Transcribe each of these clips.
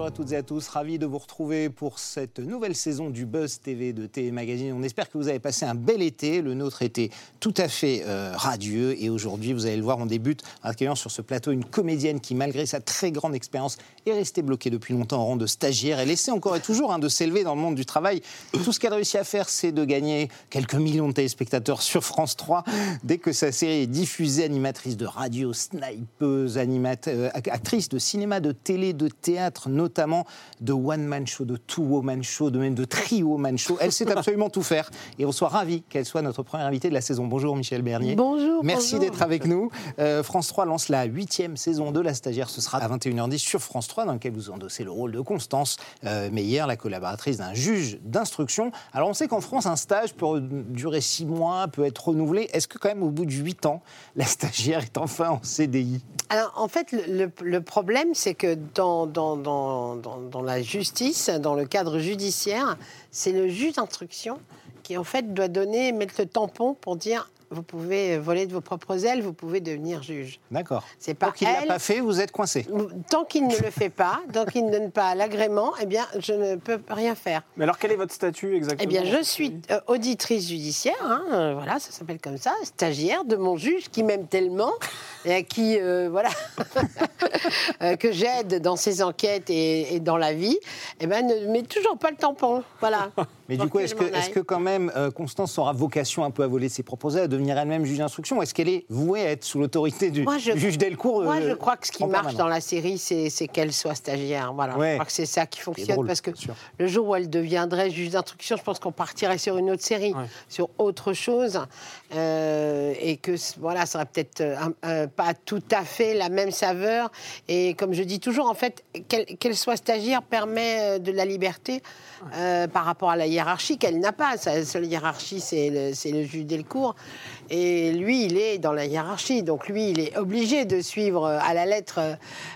Bonjour à toutes et à tous, ravi de vous retrouver pour cette nouvelle saison du Buzz TV de TV Magazine. On espère que vous avez passé un bel été. Le nôtre était tout à fait euh, radieux et aujourd'hui, vous allez le voir, on débute en accueillant sur ce plateau une comédienne qui, malgré sa très grande expérience, est restée bloquée depuis longtemps en rang de stagiaire. Elle essaie encore et toujours hein, de s'élever dans le monde du travail. Tout ce qu'elle réussit à faire, c'est de gagner quelques millions de téléspectateurs sur France 3 dès que sa série est diffusée. Animatrice de radio, snipeuse, animate- euh, actrice de cinéma, de télé, de théâtre, notamment de one-man show, de two-woman show, de même de three-woman show. Elle sait absolument tout faire et on soit ravis qu'elle soit notre première invitée de la saison. Bonjour Michel Bernier. Bonjour. Merci d'être avec nous. Euh, France 3 lance la huitième saison de La Stagiaire. Ce sera à 21h10 sur France 3, dans lequel vous endossez le rôle de Constance euh, Meyer, la collaboratrice d'un juge d'instruction. Alors, on sait qu'en France, un stage peut durer six mois, peut être renouvelé. Est-ce que, quand même, au bout de huit ans, la stagiaire est enfin en CDI Alors, en fait, le, le- le problème, c'est que dans, dans, dans, dans, la justice, dans le cadre judiciaire, c'est le juge d'instruction qui, en fait, doit donner, mettre le tampon pour dire vous pouvez voler de vos propres ailes, vous pouvez devenir juge. D'accord. C'est pas Tant qu'il ne l'a pas fait, vous êtes coincé. Tant qu'il ne le fait pas, tant qu'il ne donne pas l'agrément, eh bien, je ne peux rien faire. Mais alors, quel est votre statut exactement? Eh bien, je suis euh, auditrice judiciaire, hein, euh, voilà, ça s'appelle comme ça, stagiaire de mon juge qui m'aime tellement et à qui, euh, voilà, euh, que j'aide dans ses enquêtes et, et dans la vie, eh ben, ne met toujours pas le tampon, voilà. Mais du coup, est-ce que, aille. que quand même euh, Constance aura vocation un peu à voler ses propres ailes, devenir elle-même juge d'instruction Est-ce qu'elle est vouée à être sous l'autorité du Moi, je- juge Delcourt Moi, euh, je crois que ce qui marche dans la série, c'est qu'elle soit stagiaire. Voilà. Ouais. Je crois que c'est ça qui fonctionne drôle, parce que le jour où elle deviendrait juge d'instruction, je pense qu'on partirait sur une autre série, Ouais. sur autre chose, euh, et que voilà, ça aurait peut-être euh, euh, pas tout à fait la même saveur. Et comme je dis toujours, en fait, qu'elle soit stagiaire permet euh, de la liberté euh, par rapport à la hiérarchie qu'elle n'a pas. Sa seule hiérarchie, c'est le, c'est le juge Delcourt. Et lui, il est dans la hiérarchie. Donc lui, il est obligé de suivre euh, à la lettre euh,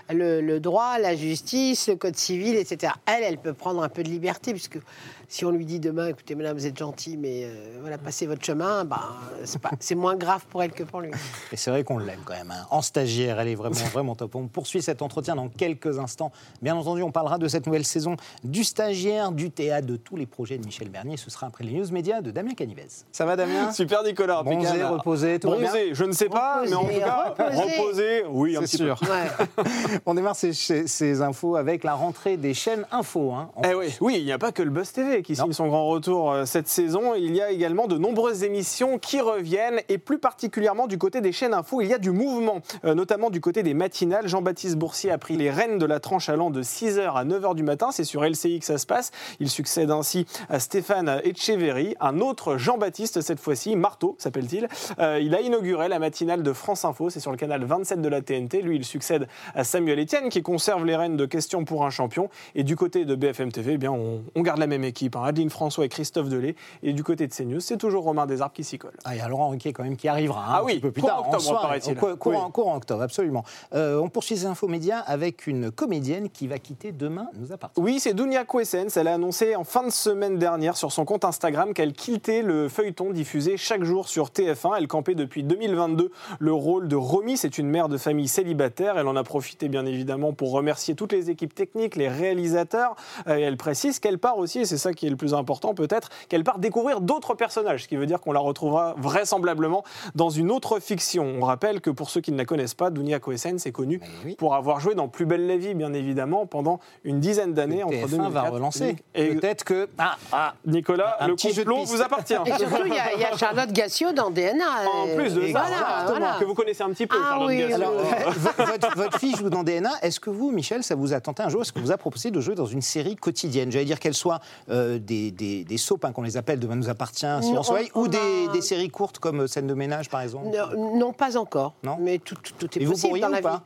le, le droit, la justice, le code civil, etc. Elle, elle peut prendre un peu de liberté, puisque si on lui dit demain, écoutez, madame, vous êtes gentille, mais euh, voilà, passez votre chemin, ben, c'est pas- c'est moins grave pour elle que pour lui. Et c'est vrai qu'on l'aime quand même. hein. En stagiaire, elle est vraiment, vraiment top. On poursuit cet entretien dans quelques instants. Bien entendu, on parlera de cette nouvelle saison du stagiaire, du théâtre, de tous les projets de Michel Bernier. Ce sera après les news médias de Damien Canivez. Ça va, Damien? Super Nicolas, Bronzé, reposé, tout va bien? Bronzé, je ne sais pas, mais en tout cas, reposé. reposé, oui, un C'est petit sûr. peu. Ouais. On démarre ces, infos avec la rentrée des chaînes info. hein. Eh oui, oui, il n'y a pas que le Buzz TV qui Non. signe son grand retour euh, cette saison. Il y a également de nombreuses émissions qui reviennent et plus particulièrement du côté des chaînes info, il y a du mouvement, euh, notamment du côté des matinales. Jean-Baptiste Boursier a pris les rênes de la tranche allant de 6h à 9h du matin. C'est sur LCI que ça se passe. Il succède ainsi à Stéphane Etcheverry, un autre Jean-Baptiste cette fois-ci, Marteau s'appelle-t-il. Euh, il a inauguré la matinale de France Info, c'est sur le canal 27 de la TNT. Lui, il succède à Samuel Etienne qui conserve les rênes de questions pour un champion. Et du côté de BFM TV, eh bien, on, on garde la même équipe. Hein. Adeline François et Christophe Delay. Et du côté de CNews, c'est toujours Romain Desarbes qui s'y colle. Ah, il y a Laurent Ruquier quand même qui arrivera hein, Ah un oui, petit peu plus tard. en octobre. Au cou- Courant, Oui. courant octobre, absolument. Euh, on poursuit ces infos médias avec une comédienne qui va quitter demain nous appartient. Oui, c'est Dunia Kwesens. Elle a annoncé en fin de semaine dernière sur son compte Instagram qu'elle quittait le feuilleton diffusé chaque jour sur TF1. Elle campait depuis 2022 le rôle de Romy. C'est une mère de famille célibataire. Elle en a profité bien évidemment pour remercier toutes les équipes techniques, les réalisateurs. Euh, et elle précise qu'elle part aussi, et c'est ça qui est le plus important peut-être, qu'elle part découvrir d'autres personnages, ce qui veut dire qu'on la retrouvera vraisemblablement dans une autre fiction. On rappelle que pour ceux qui ne la connaissent pas, Dunia Kwesens est connue oui. pour avoir joué dans Plus belle la vie, bien évidemment, pendant une dizaine d'années entre TF1 2004 va relancer. et Peut-être que. Ah, ah, Nicolas, Un le complot vous appartient. Et surtout, il y, a- il y a Charlotte Gassio dans, DNA. En plus de et ça, voilà, voilà. que vous connaissez un petit peu, Ah Charlotte oui. Alors, Euh, votre, votre fille joue dans DNA. Est-ce que vous, Michel, ça vous a tenté un jour? Est-ce qu'on vous a proposé de jouer dans une série quotidienne? J'allais dire qu'elle soit euh, des, des, des soaps, hein, qu'on les appelle Demain nous appartient, si Non, on soleil, on ou des, a- des séries courtes comme euh, Scène de ménage, par exemple Non, non, pas encore. Non mais tout, tout- tout est Et vous possible pourriez dans ou la pas vie.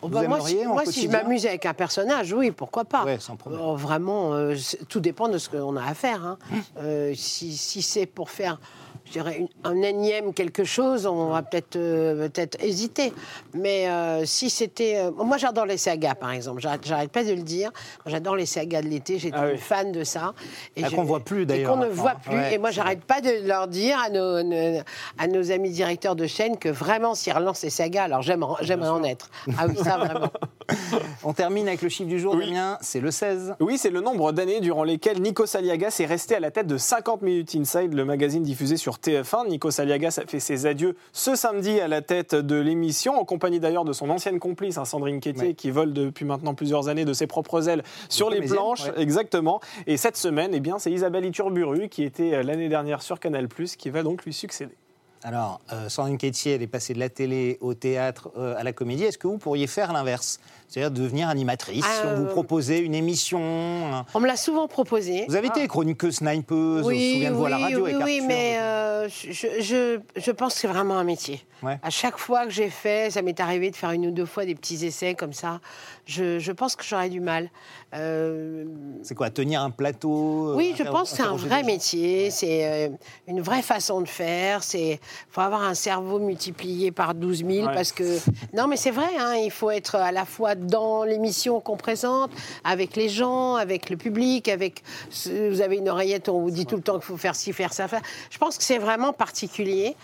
Oh, Vous bah, moi, si, moi, si je m'amuse avec un personnage, oui, pourquoi pas. Ouais, sans problème. Oh, vraiment, euh, c'est- tout dépend de ce qu'on a à faire. hein. Hum. Euh, si si c'est pour faire, je dirais, une- un énième quelque chose, on va peut-être euh, peut-être hésiter. Mais euh, si c'était... euh, moi, j'adore les sagas, par exemple. J'arrête pas de le dire. J'adore les sagas de l'été. J'étais Ah oui. une fan de ça. Et Ah, qu'on voit plus, et d'ailleurs, qu'on ne voit plus. Ouais, et moi, j'arrête pas de leur dire à nos, nos- à nos amis directeurs de chaîne que vraiment, s'ils relancent les sagas, alors j'aimerais en être. Ah oui, ça, vraiment. On termine avec le chiffre du jour, Oui. Damien. C'est le 16. Oui, c'est le nombre d'années durant lesquelles Nikos Aliagas est resté à la tête de 50 Minutes Inside, le magazine diffusé sur TF1. Nikos Aliagas a fait ses adieux ce samedi à la tête de l'émission, en compagnie d'ailleurs de son ancienne complice, hein, Sandrine Quétier, Ouais. qui vole depuis maintenant plusieurs années de ses propres ailes sur les planches. ouais. Exactement. Et cette semaine, eh bien, c'est Isabelle Iturburu, qui était euh, l'année dernière sur Canal+, qui va donc lui succéder. Alors, euh, Sandrine Quétier, elle est passée de la télé au théâtre, euh, à la comédie. Est-ce que vous pourriez faire l'inverse? C'est-à-dire devenir animatrice Ah, On vous euh, proposait une émission un- On me l'a souvent proposé. Vous avez été chroniqueuse, snipeuse, on se souvient de vous à la radio oui, avec oui, Arthur. mais euh, je, je, je pense que c'est vraiment un métier. Ouais. À chaque fois que j'ai fait, ça m'est arrivé de faire une ou deux fois des petits essais comme ça. Je, je pense que j'aurais du mal. Euh, C'est quoi Tenir un plateau euh, oui, je pense que c'est un vrai métier, c'est euh, une vraie façon de faire. C'est faut avoir un cerveau multiplié par 12 000 Ouais. parce que non, mais c'est vrai. hein, il faut être à la fois dans l'émission qu'on présente, avec les gens, avec le public, avec vous avez une oreillette, on vous dit tout le temps qu'il faut faire ci, faire ça, faire. Je pense que c'est vraiment particulier.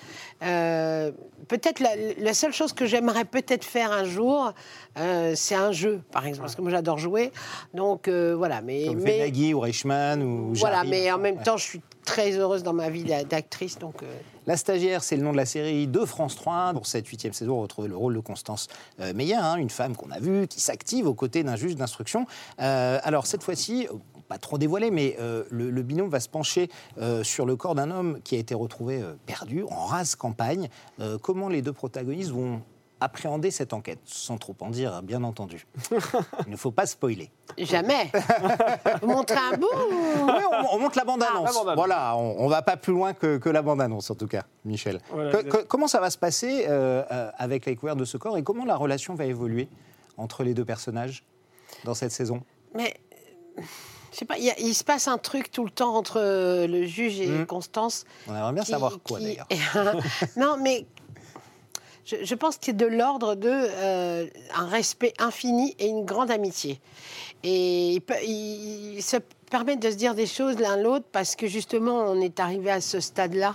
Euh, peut-être la, la seule chose que j'aimerais peut-être faire un jour, euh, c'est un jeu, par exemple, parce que moi j'adore jouer. Donc euh, voilà, mais Comme mais Nagui ou Reichmann ou voilà, mais en même Ouais. temps, je suis très heureuse dans ma vie d'a- d'actrice, donc. euh, La stagiaire, c'est le nom de la série de France 3. Pour cette huitième saison, on retrouve le rôle de Constance euh, Meyer, hein, une femme qu'on a vue, qui s'active aux côtés d'un juge d'instruction. Euh, alors cette fois-ci, pas trop dévoilé, mais le, le binôme va se pencher sur le corps d'un homme qui a été retrouvé perdu en rase campagne. Comment les deux protagonistes vont appréhender cette enquête, sans trop en dire, bien entendu. Il ne faut pas spoiler. Jamais. Vous montrez un bout ou- Oui, on, on monte la bande-annonce. Ah, la bande-annonce. voilà, on, on va pas plus loin que, que la bande-annonce, en tout cas, Michel. Voilà, Que- vous que- comment ça va se passer euh, euh, avec la découverte de ce corps et comment la relation va évoluer entre les deux personnages dans cette saison? Mais. Je sais pas, il, y a- il se passe un truc tout le temps entre le juge et Mhm. Constance. On aimerait bien qui- savoir quoi, qui- d'ailleurs. non, mais je, pense que c'est de l'ordre de euh, un respect infini et une grande amitié. Et peut- permettent de se dire des choses l'un l'autre parce que justement on est arrivé à ce stade-là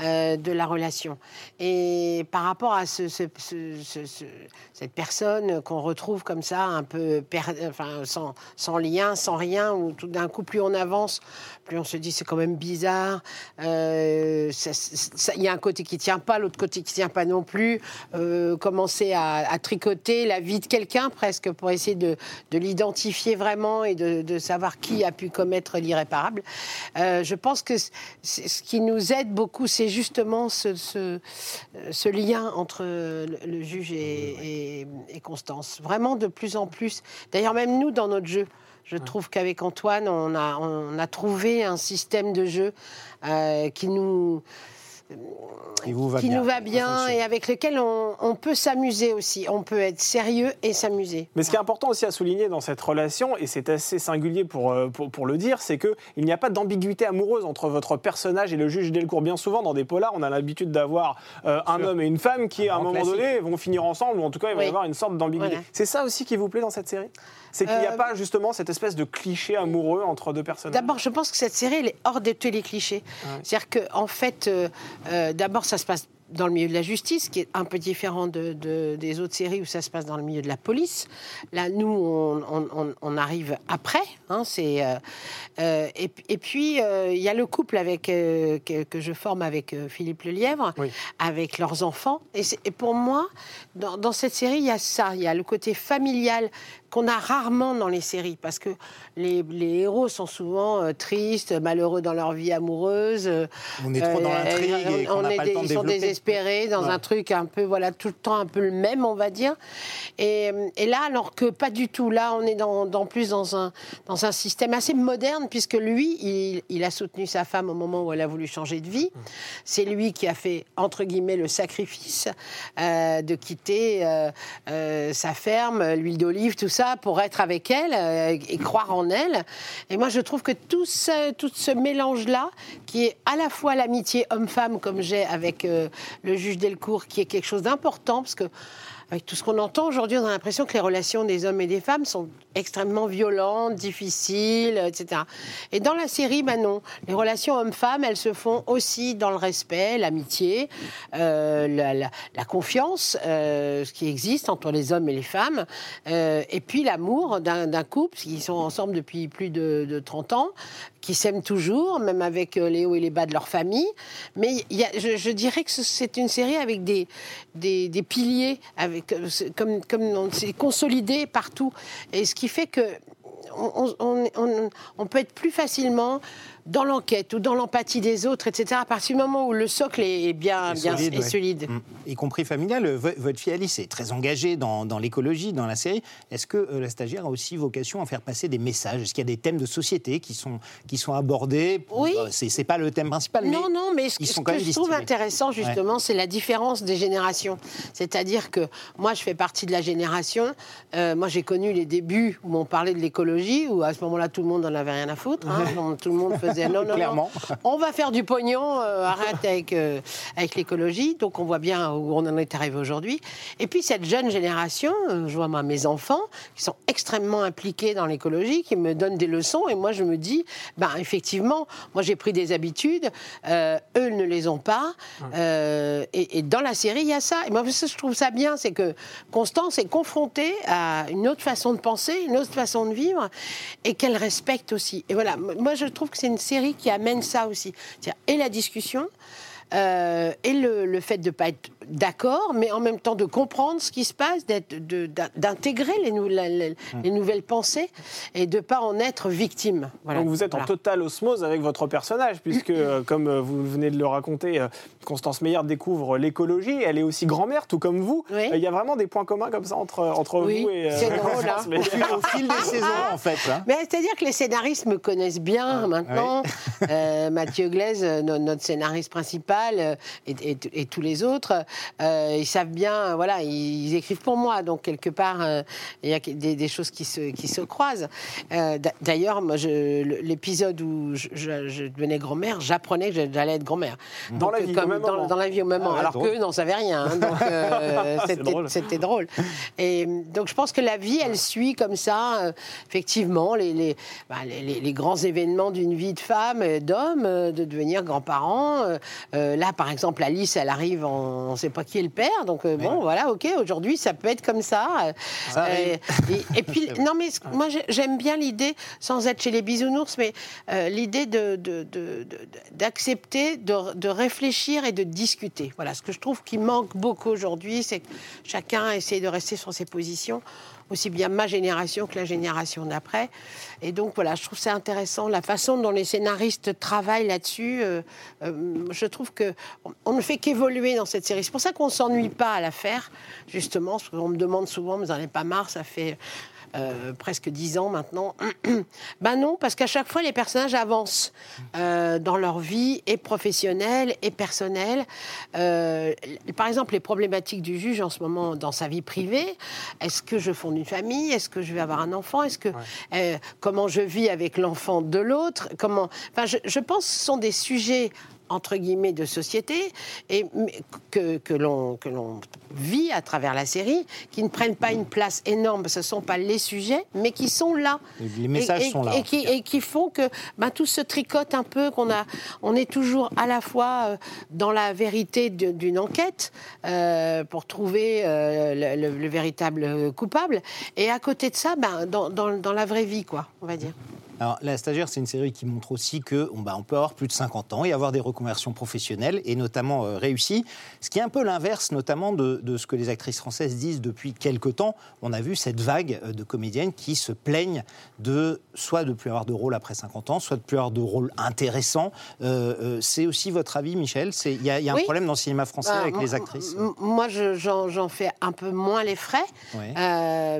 euh, de la relation. Et par rapport à ce- ce- ce- ce- ce- cette personne qu'on retrouve comme ça, un peu per- enfin, sans, sans lien, sans rien, où tout d'un coup plus on avance, plus on se dit c'est quand même bizarre. Euh, Il y a un côté qui tient pas, l'autre côté qui tient pas non plus. Euh, commencer à, tricoter la vie de quelqu'un presque pour essayer de, de l'identifier vraiment et de savoir qui a pu commettre l'irréparable. Euh, je pense que ce qui nous aide beaucoup, c'est justement ce, ce, ce lien entre le, le juge et, et- et Constance. Vraiment de plus en plus. D'ailleurs, même nous, dans notre jeu, je trouve qu'avec Antoine, on a, on a trouvé un système de jeu euh, qui nous Qui vous va qui bien. nous va bien et avec lequel on, on peut s'amuser aussi. On peut être sérieux et s'amuser. Mais ce qui est important aussi à souligner dans cette relation, et c'est assez singulier pour, euh, pour, pour le dire, c'est qu'il n'y a pas d'ambiguïté amoureuse entre votre personnage et le juge Delcourt. Bien souvent, dans des polars, on a l'habitude d'avoir euh, un homme et une femme qui, à un moment classique. donné, vont finir ensemble, ou en tout cas, il va y avoir une sorte d'ambiguïté. Voilà. C'est ça aussi qui vous plaît dans cette série? C'est qu'il n'y a Euh, pas justement cette espèce de cliché amoureux entre deux personnages? D'abord, je pense que cette série, elle est hors de tous les clichés. C'est-à-dire qu'en en fait, euh, euh, d'abord, ça se passe dans le milieu de la justice, qui est un peu différent de, de- des autres séries où ça se passe dans le milieu de la police. Là, nous, on, on- on- on arrive après. hein, c'est, euh, euh, et, et puis, euh, il y a le couple avec, euh, que, que je forme avec Philippe Lelièvre, Oui. avec leurs enfants. Et, pour moi, dans, dans cette série, il y a ça. Il y a le côté familial qu'on a rarement dans les séries, parce que les, les héros sont souvent euh, tristes, malheureux dans leur vie amoureuse. On est trop dans euh, l'intrigue on n'a est pas des- le temps de Ils sont désespérés dans Ouais. un truc un peu, voilà, tout le temps un peu le même, on va dire. Et, et là, alors que pas du tout. Là, on est dans, dans plus dans un, dans un système assez moderne, puisque lui, il, il a soutenu sa femme au moment où elle a voulu changer de vie. C'est lui qui a fait, entre guillemets, le sacrifice euh, de quitter euh, sa ferme, l'huile d'olive, tout ça, pour être avec elle euh, et croire en elle. Et moi, je trouve que tout ce, tout ce mélange-là, qui est à la fois l'amitié homme-femme, comme j'ai avec euh, le juge Delcourt, qui est quelque chose d'important, parce que avec tout ce qu'on entend aujourd'hui, on a l'impression que les relations des hommes et des femmes sont extrêmement violentes, difficiles, etc. Et dans la série, ben non. Les relations hommes-femmes, elles se font aussi dans le respect, l'amitié, euh, la, confiance, euh, ce qui existe entre les hommes et les femmes, euh, et puis l'amour d'un couple, qui sont ensemble depuis plus de, de 30 ans, qui s'aiment toujours, même avec les hauts et les bas de leur famille. Mais je, dirais que ce- c'est une série avec des, des, des piliers, avec, comme, on s'est consolidé partout. Et ce qui fait que on, on- on- on peut être plus facilement dans l'enquête ou dans l'empathie des autres, etc. À partir du moment où le socle est bien, Et bien solide, et ouais. solide. Mm. Y compris familial. Vo- Votre fille Alice est très engagée dans, dans l'écologie, dans la série. Est-ce que euh, la stagiaire a aussi vocation à faire passer des messages? Est-ce qu'il y a des thèmes de société qui sont, qui sont abordés? Oui. Bah, C'est pas le thème principal, mais Non, non, mais ce, ils ce sont quand que même je trouve intéressant, justement, c'est la différence des générations. C'est-à-dire que moi, je fais partie de la génération. euh, moi, j'ai connu les débuts où on parlait de l'écologie, où à ce moment-là, tout le monde n'en avait rien à foutre. hein. Donc, tout le monde faisait non, non. On va faire du pognon, euh, arrête avec, euh, avec l'écologie. Donc, on voit bien où on en est arrivé aujourd'hui. Et puis, cette jeune génération, euh, je vois moi, mes enfants, qui sont extrêmement impliqués dans l'écologie, qui me donnent des leçons. Et moi, je me dis, ben, effectivement, moi, j'ai pris des habitudes. eux ne les ont pas. Et, et dans la série, il y a ça. Et moi, je trouve ça bien, c'est que Constance est confrontée à une autre façon de penser, une autre façon de vivre, et qu'elle respecte aussi. Et voilà, moi, je trouve que c'est une série qui amène ça aussi. Et la discussion. euh, et le, le fait de ne pas être d'accord, mais en même temps de comprendre ce qui se passe, d'intégrer les, nou- la- la- les nouvelles pensées et de ne pas en être victime. Voilà. Donc vous êtes en totale osmose avec votre personnage, puisque, euh, comme euh, vous venez de le raconter, euh, Constance Meyer découvre l'écologie. Elle est aussi grand-mère, tout comme vous. Oui. Il y a vraiment des points communs comme ça entre, entre Oui, vous et euh, c'est drôle, hein. Constance au, fil, au fil des saisons, en fait. hein. Mais c'est-à-dire que les scénaristes me connaissent bien maintenant. Euh, Mathieu Glaise, no- notre scénariste principal, et, et- et tous les autres, euh, ils savent bien, voilà, ils, ils écrivent pour moi. Donc, quelque part, euh, il y a des, des choses qui se, qui se croisent. Euh, d'a- D'ailleurs, l'épisode où je, je- je devenais grand-mère, j'apprenais que j'allais être grand-mère. Dans la vie, au comme même dans, moment. dans la vie au même moment. ouais, Alors qu'eux n'en savaient rien. hein. donc, c'était- drôle. Et donc, je pense que la vie, elle suit comme ça, effectivement, les, les, bah, les- les- les grands événements d'une vie de femme, d'homme, de devenir grand-parent. Euh, là, par exemple, Alice, elle arrive, en- sait pas qui est le père. Donc, euh, bon, voilà, OK, aujourd'hui, ça peut être comme ça. Euh, Ça arrive. et, et puis, non, mais moi, j'ai- j'aime bien l'idée, sans être chez les bisounours, mais euh, l'idée de- de- de- d'accepter, de, de réfléchir et de discuter. Voilà, ce que je trouve qui manque beaucoup aujourd'hui, c'est que chacun essaie de rester sur ses positions, aussi bien ma génération que la génération d'après. Et donc, voilà, je trouve ça intéressant, la façon dont les scénaristes travaillent là-dessus. euh, euh, je trouve que on- on ne fait qu'évoluer dans cette série. C'est pour ça qu'on s'ennuie pas à la faire, justement, qu'on me demande souvent, vous n'en avez pas marre, ça fait euh, presque dix ans maintenant. ben non, parce qu'à chaque fois, les personnages avancent euh, dans leur vie, et professionnelle et personnelle. Euh, par exemple, les problématiques du juge en ce moment dans sa vie privée. Est-ce que je fonde une famille? Est-ce que je vais avoir un enfant? Est-ce que comment je vis avec l'enfant de l'autre? Comment Enfin, je, je pense que ce sont des sujets entre guillemets de société et que, que l'on que l'on vit à travers la série qui ne prennent pas une place énorme. Ce ne sont pas les sujets mais qui sont là. Les messages et, et- sont là. et qui, et qui font que ben, tout se tricote un peu qu'on a on est toujours à la fois euh, dans la vérité d'une enquête euh, pour trouver euh, le, le- le véritable coupable. Et à côté de ça ben, dans, dans- dans la vraie vie quoi on va dire Alors, La stagiaire, c'est une série qui montre aussi que on, bah, on peut avoir plus de 50 ans et avoir des reconversions professionnelles, et notamment euh, réussies. Ce qui est un peu l'inverse, notamment de, de ce que les actrices françaises disent depuis quelques temps. On a vu cette vague euh, de comédiennes qui se plaignent de soit de plus avoir de rôle après 50 ans, soit de plus avoir de rôle intéressant. Euh, euh, c'est aussi votre avis, Michel? Il y a, il y a un problème dans le cinéma français Bah, avec moi- les actrices? Moi, je- j'en fais un peu moins les frais,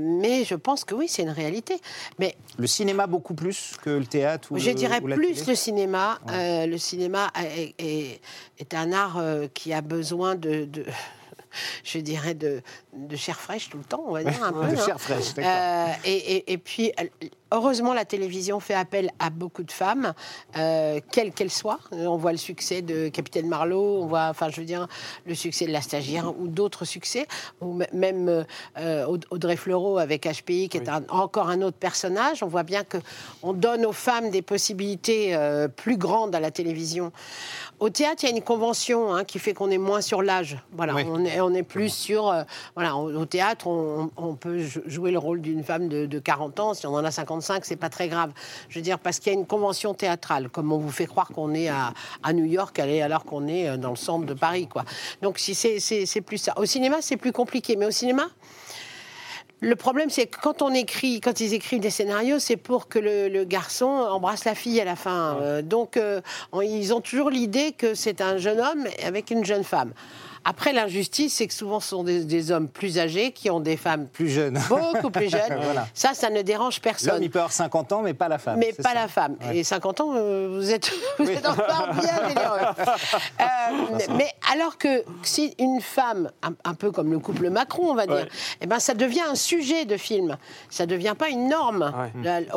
mais je pense que oui, c'est une réalité. Mais Le cinéma beaucoup plus que le théâtre ou je le- dirais ou la plus télé le cinéma. Euh, le cinéma est, est- est un art euh, qui a besoin de, de- je dirais, de, de chair fraîche tout le temps, on va dire un peu. de hein. chair fraîche. Euh, et, et- et puis, heureusement, la télévision fait appel à beaucoup de femmes, euh, quelles qu'elles soient. On voit le succès de Capitaine Marlowe, on voit, enfin, je veux dire, le succès de La Stagiaire ou d'autres succès, ou même euh, Aud- Audrey Fleurot avec HPI, qui est un- encore un autre personnage. On voit bien que on donne aux femmes des possibilités euh, plus grandes à la télévision. Au théâtre, il y a une convention hein, qui fait qu'on est moins sur l'âge. Voilà, Oui. on est, on est plus sur. euh, voilà, au, théâtre, on, on peut jou- jouer le rôle d'une femme de, de 40 ans. Si on en a 55, c'est pas très grave. Je veux dire, parce qu'il y a une convention théâtrale, comme on vous fait croire qu'on est à, à New York, alors qu'on est euh, dans le centre de Paris, quoi. Donc, si c'est plus ça. Au cinéma, c'est plus compliqué. Mais au cinéma, le problème, c'est que quand on écrit, quand ils écrivent des scénarios, c'est pour que le, le garçon embrasse la fille à la fin. Euh, donc, euh, on- ils ont toujours l'idée que c'est un jeune homme avec une jeune femme. Après, l'injustice, c'est que souvent, ce sont des, des hommes plus âgés qui ont des femmes Plus jeune. beaucoup plus jeunes. Voilà. Ça, ça ne dérange L'homme, personne. il peut avoir 50 ans, mais pas la femme. Mais pas ça. la femme. Ouais. Et 50 ans, euh, vous êtes, vous Oui. êtes encore bien. Euh, mais alors que si une femme, un, un peu comme le couple Macron, on va dire, Ouais. eh ben, ça devient un sujet de film. Ça ne devient pas une norme. Ouais.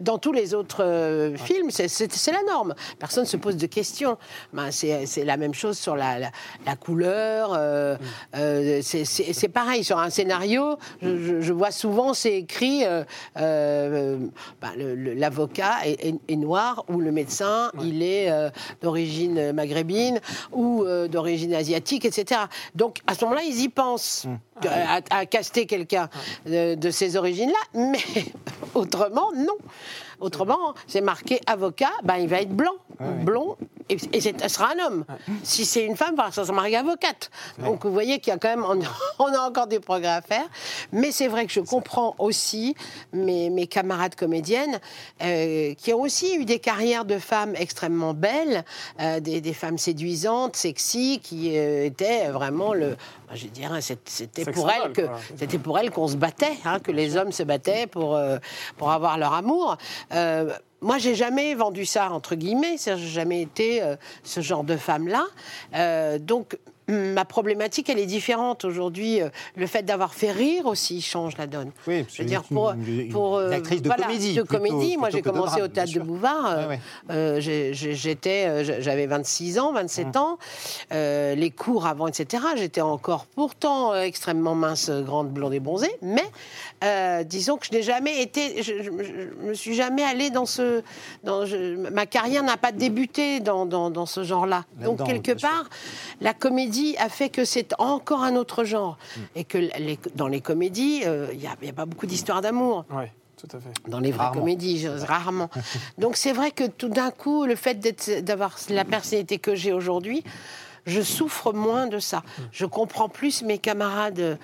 Dans tous les autres euh, films, c'est- la norme. Personne ne se pose de questions. Ben, c'est c'est la même chose sur la, la- la couleur. Euh, euh, c'est- pareil sur un scénario. Je, vois souvent, c'est écrit euh, le- l'avocat est, est- est noir ou le médecin, il est d'origine maghrébine ou d'origine asiatique, etc. Donc à ce moment-là, ils y pensent Mmh. à, à caster quelqu'un de, de ces origines-là, mais autrement, non. Autrement, c'est marqué avocat, ben, il va être blanc, blond, et, et ce sera un homme. Si c'est une femme, ça sera marqué avocate. Donc vous voyez qu'il y a quand même, on, on a encore des progrès à faire. Mais c'est vrai que je comprends aussi mes, mes camarades comédiennes euh, qui ont aussi eu des carrières de femmes extrêmement belles, euh, des, des femmes séduisantes, sexy, qui euh, étaient vraiment le. ben, Je dirais, c'était pour elles que c'était pour elles qu'on se battait, hein, que les hommes se battaient pour, pour avoir leur amour. Moi, j'ai jamais vendu ça entre guillemets, j'ai jamais été euh, ce genre de femme-là. Euh, donc, ma problématique, elle est différente aujourd'hui. Euh, Le fait d'avoir fait rire aussi change la donne. Oui, Je veux dire, pour, une- pour une euh, actrice de voilà, comédie. de plutôt- comédie. Moi, j'ai commencé drame, au théâtre de. Bouvard. euh, Ouais, euh, j'étais, j'avais 26 ans, 27 ans. Euh, les cours avant, etc. J'étais encore pourtant extrêmement mince, grande, blonde et bronzée. Mais euh, disons que je n'ai jamais été, je, je- je me suis jamais allée dans ce, dans, ma carrière n'a pas débuté dans, dans, dans ce genre-là. Donc quelque sûr. part, la comédie a fait que c'est encore un autre genre et que les- dans les comédies, euh, il n'y a, pas beaucoup d'histoires d'amour Oui, tout à fait. dans les vraies Rarement. comédies, rarement. Donc c'est vrai que tout d'un coup, le fait d'être- d'avoir la personnalité que j'ai aujourd'hui, je souffre moins de ça. Je comprends plus mes camarades euh,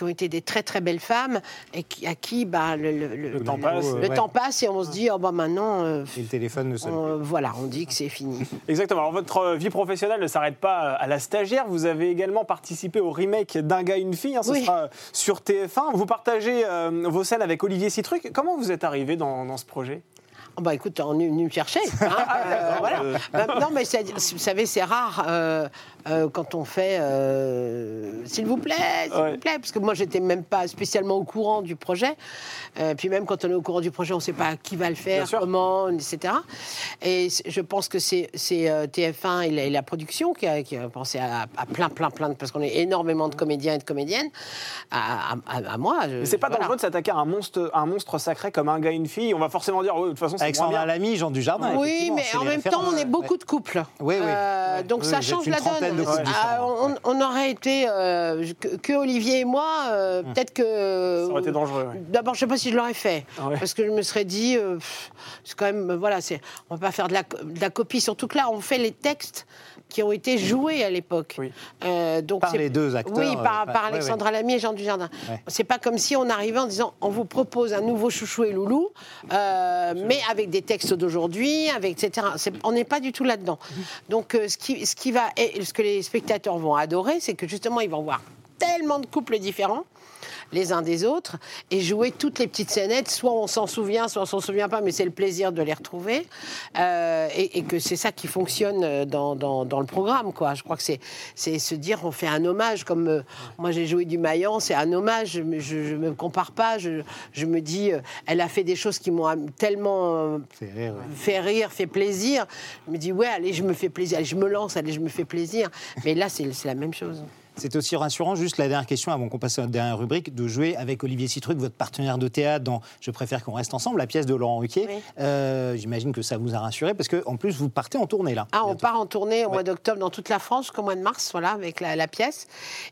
qui ont été des très très belles femmes et qui, à qui bah, le, le- le- Le temps passe. le Ouais. temps passe et on se dit oh bah maintenant euh, Et le téléphone ne sonne on- voilà on dit que c'est fini. Exactement. Alors, votre euh, vie professionnelle ne s'arrête pas à la stagiaire. Vous avez également participé au remake d'Un gars, une fille. hein, ce Oui. sera sur TF1. Vous partagez euh, vos scènes avec Olivier Citruc. Comment vous êtes arrivé dans, dans ce projet? Oh bah écoute, on est venu me chercher. hein, euh, voilà. Bah, non, mais vous savez, c'est rare euh, euh, quand on fait euh, s'il vous plaît, s'il Ouais. vous plaît, parce que moi j'étais même pas spécialement au courant du projet. Puis même quand on est au courant du projet, on ne sait pas qui va le faire, comment, etc. Et je pense que c'est c'est, euh, TF1 et la, et la production qui a, qui a pensé à, à plein, plein, plein, de, parce qu'on est énormément de comédiens et de comédiennes. À, à- à- à moi. je- Mais c'est pas voilà. dangereux de s'attaquer à un monstre, un monstre sacré comme un gars, une fille. On va forcément dire, ouais, de toute façon, Alexandra bien. Lamy, Jean Dujardin. Oui, mais en même temps, on est beaucoup de couples. Oui, oui. Euh, Ouais. Donc Oui, ça change la donne. Ah, on, on aurait été euh, que, que Olivier et moi, euh, Hum. peut-être que. Ça aurait été dangereux. ouais. D'abord, je sais pas si je l'aurais fait, Ouais. parce que je me serais dit, euh, c'est quand même, voilà, c'est, on va pas faire de la, de la copie. Surtout que là, on fait les textes qui ont été joués à l'époque. Oui. Euh, donc Par les deux acteurs. Oui, par, euh, ouais, Alexandra Lamy et Jean Dujardin. Ouais. C'est pas comme si on arrivait en disant, on vous propose un nouveau chouchou et loulou, euh, mais avec des textes d'aujourd'hui, avec etc. On n'est pas du tout là-dedans. Donc, euh, ce qui, ce qui va, et ce que les spectateurs vont adorer, c'est que justement, ils vont voir tellement de couples différents les uns des autres et jouer toutes les petites scénettes. Soit on s'en souvient, soit on s'en souvient pas, mais c'est le plaisir de les retrouver. Euh, et, et que c'est ça qui fonctionne euh, dans, dans, dans le programme. Quoi. Je crois que c'est, c'est se dire on fait un hommage. Comme euh, moi j'ai joué du Maillan, c'est un hommage. Je ne me compare pas. Je, je me dis, euh, elle a fait des choses qui m'ont tellement C'est rire, ouais. fait rire, fait plaisir. Je me dis, ouais, allez, je me fais plaisir. Allez, je me lance, allez, je me fais plaisir. Mais là, c'est, c'est la même chose. C'est aussi rassurant, juste la dernière question avant qu'on passe à notre dernière rubrique, de jouer avec Olivier Citruc, votre partenaire de théâtre dans Je préfère qu'on reste ensemble, la pièce de Laurent Ruquier. Oui. Euh, J'imagine que ça vous a rassuré parce qu'en plus vous partez en tournée là. Ah, on bientôt. part en tournée au Ouais. mois d'octobre dans toute la France jusqu'au mois de mars, voilà, avec la, la pièce.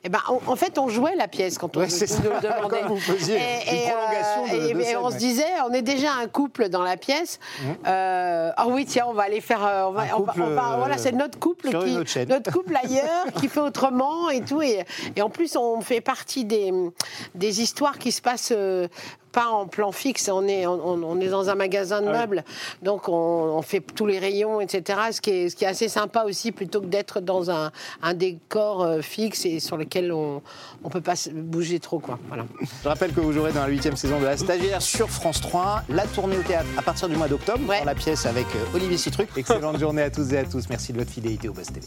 Et ben, on- en fait, on jouait la pièce quand on Ouais, nous, nous demandait. Comme vous faisiez une prolongation de- et- de et on. Mmh. se disait, on est déjà un couple dans la pièce. Euh, Ah oui, tiens, on va aller faire. euh, on va- Un on va- couple, on va- voilà, euh, c'est notre couple qui, notre couple ailleurs, qui fait autrement et tout. Et, et en plus, on fait partie des, des histoires qui se passent. euh, pas en plan fixe, on est, on, on est dans un magasin de Ah oui. meubles, donc on, on fait tous les rayons, etc. Ce qui est, ce qui est assez sympa aussi, plutôt que d'être dans un, un décor euh, fixe et sur lequel on ne peut pas bouger trop. Quoi. Voilà. Je rappelle que vous jouerez dans la huitième saison de La Stagiaire sur France 3, la tournée au théâtre à partir du mois d'octobre, Ouais. dans la pièce avec euh, Olivier Citruc. Excellente journée à tous et à tous. Merci de votre fidélité au Buzz TV.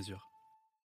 mesure.